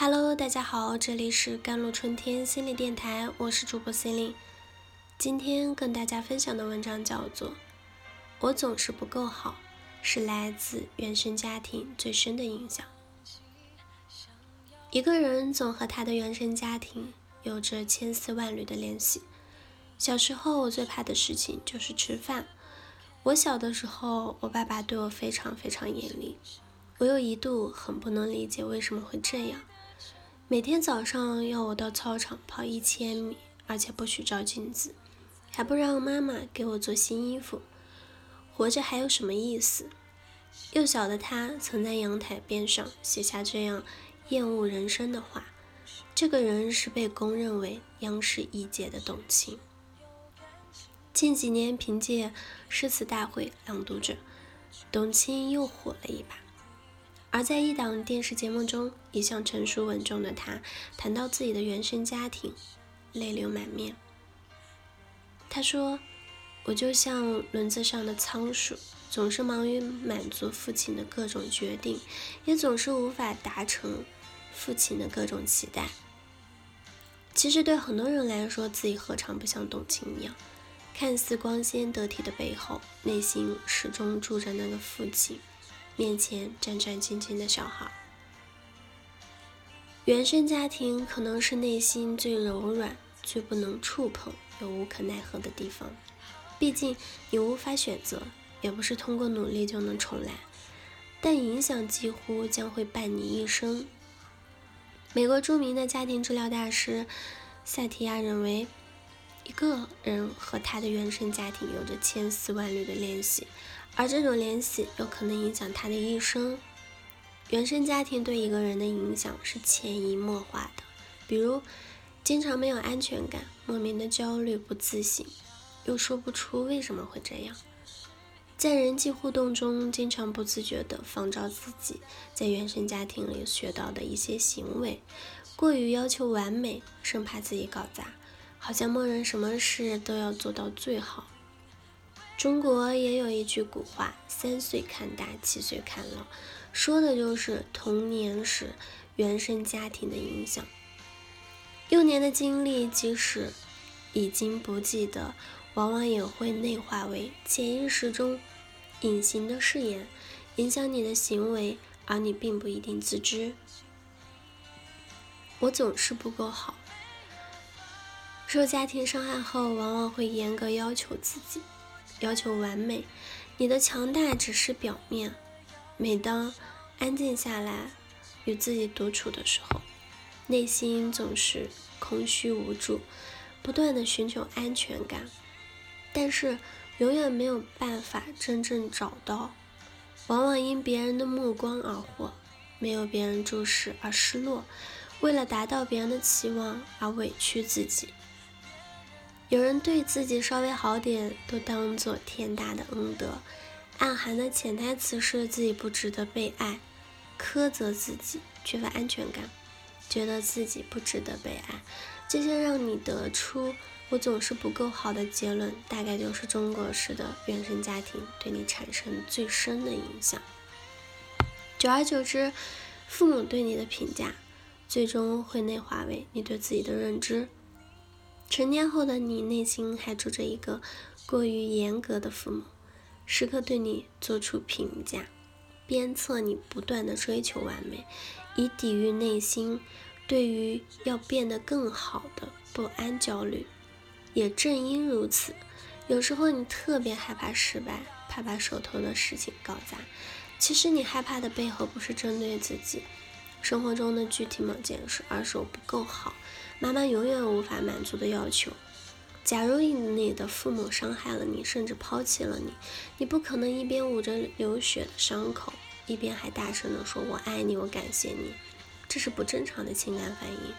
Hello，大家好，这里是甘露春天心理电台，我是主播心灵。今天跟大家分享的文章叫做《我总是不够好》，是来自原生家庭最深的影响。一个人总和他的原生家庭有着千丝万缕的联系。小时候，我最怕的事情就是吃饭。我小的时候，我爸爸对我非常非常严厉，我又一度很不能理解为什么会这样。每天早上要我到操场跑一千米，而且不许照镜子，还不让妈妈给我做新衣服。活着还有什么意思？幼小的他曾在阳台边上写下这样厌恶人生的话。这个人是被公认为央视一姐的董卿。近几年凭借诗词大会朗读者，董卿又火了一把。而在一档电视节目中，一向成熟稳重的他谈到自己的原生家庭，泪流满面。他说：“我就像轮子上的仓鼠，总是忙于满足父亲的各种决定，也总是无法达成父亲的各种期待。其实对很多人来说，自己何尝不像董卿一样，看似光鲜得体的背后，内心始终住着那个父亲。”面前战战兢兢的小孩，原生家庭可能是内心最柔软、最不能触碰又无可奈何的地方。毕竟你无法选择，也不是通过努力就能重来，但影响几乎将会伴你一生。美国著名的家庭治疗大师萨提亚认为，一个人和他的原生家庭有着千丝万缕的联系。而这种联系有可能影响他的一生。原生家庭对一个人的影响是潜移默化的，比如经常没有安全感，莫名的焦虑不自信，又说不出为什么会这样。在人际互动中，经常不自觉地仿照自己在原生家庭里学到的一些行为，过于要求完美，生怕自己搞砸，好像默认什么事都要做到最好。中国也有一句古话：“三岁看大，七岁看老”，说的就是童年时原生家庭的影响。幼年的经历，即使已经不记得，往往也会内化为潜意识中隐形的誓言，影响你的行为，而你并不一定自知。我总是不够好，受家庭伤害后，往往会严格要求自己。要求完美，你的强大只是表面。每当安静下来，与自己独处的时候，内心总是空虚无助，不断的寻求安全感，但是永远没有办法真正找到。往往因别人的目光而活，没有别人注视而失落，为了达到别人的期望而委屈自己。有人对自己稍微好点，都当做天大的恩德，暗含的潜台词是自己不值得被爱，苛责自己，缺乏安全感，觉得自己不值得被爱，这些让你得出我总是不够好的结论，大概就是中国式的原生家庭对你产生最深的影响。久而久之，父母对你的评价，最终会内化为你对自己的认知。成年后的你，内心还住着一个过于严格的父母，时刻对你做出评价，鞭策你不断的追求完美，以抵御内心对于要变得更好的不安焦虑。也正因如此，有时候你特别害怕失败，怕把手头的事情搞砸。其实你害怕的背后，不是针对自己生活中的具体某件事，而是我不够好。妈妈永远无法满足的要求。假如你的父母伤害了你，甚至抛弃了你，你不可能一边捂着流血的伤口，一边还大声的说“我爱你，我感谢你”，这是不正常的情感反应。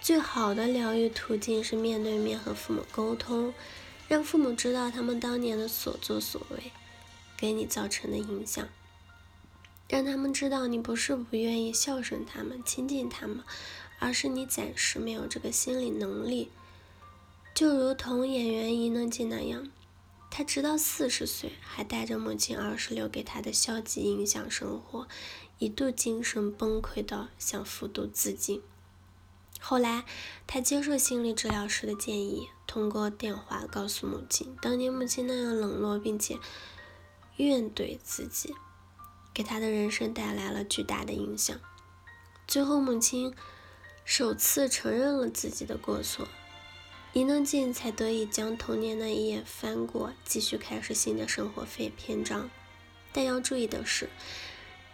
最好的疗愈途径是面对面和父母沟通，让父母知道他们当年的所作所为给你造成的影响，让他们知道你不是不愿意孝顺他们、亲近他们。而是你暂时没有这个心理能力，就如同演员伊能静那样，他直到四十岁还带着母亲二十留给他的消极影响生活，一度精神崩溃到想服毒自尽。后来，他接受心理治疗师的建议，通过电话告诉母亲，当年母亲那样冷落并且怨怼自己，给他的人生带来了巨大的影响。最后，母亲首次承认了自己的过错，伊能静才得以将童年那一页翻过，继续开始新的生活篇篇章。但要注意的是，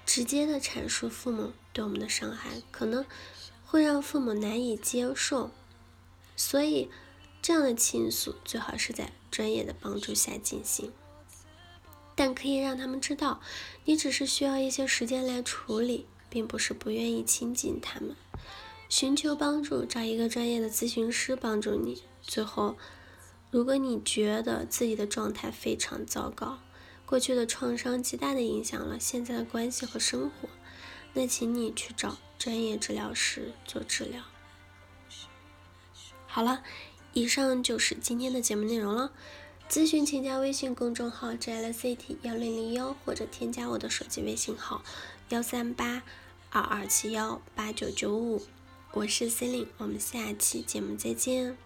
直接的阐述父母对我们的伤害，可能。会让父母难以接受，所以这样的倾诉最好是在专业的帮助下进行。但可以让他们知道，你只是需要一些时间来处理，并不是不愿意亲近他们。寻求帮助，找一个专业的咨询师帮助你。最后，如果你觉得自己的状态非常糟糕，过去的创伤极大的影响了现在的关系和生活，那请你去找。专业治疗师做治疗。好了，以上就是今天的节目内容了。咨询请加微信公众号 “jlcity 幺零零幺”或者添加我的手机微信号幺三八二二七幺八九九五。我是 c e l i n e 我们下期节目再见。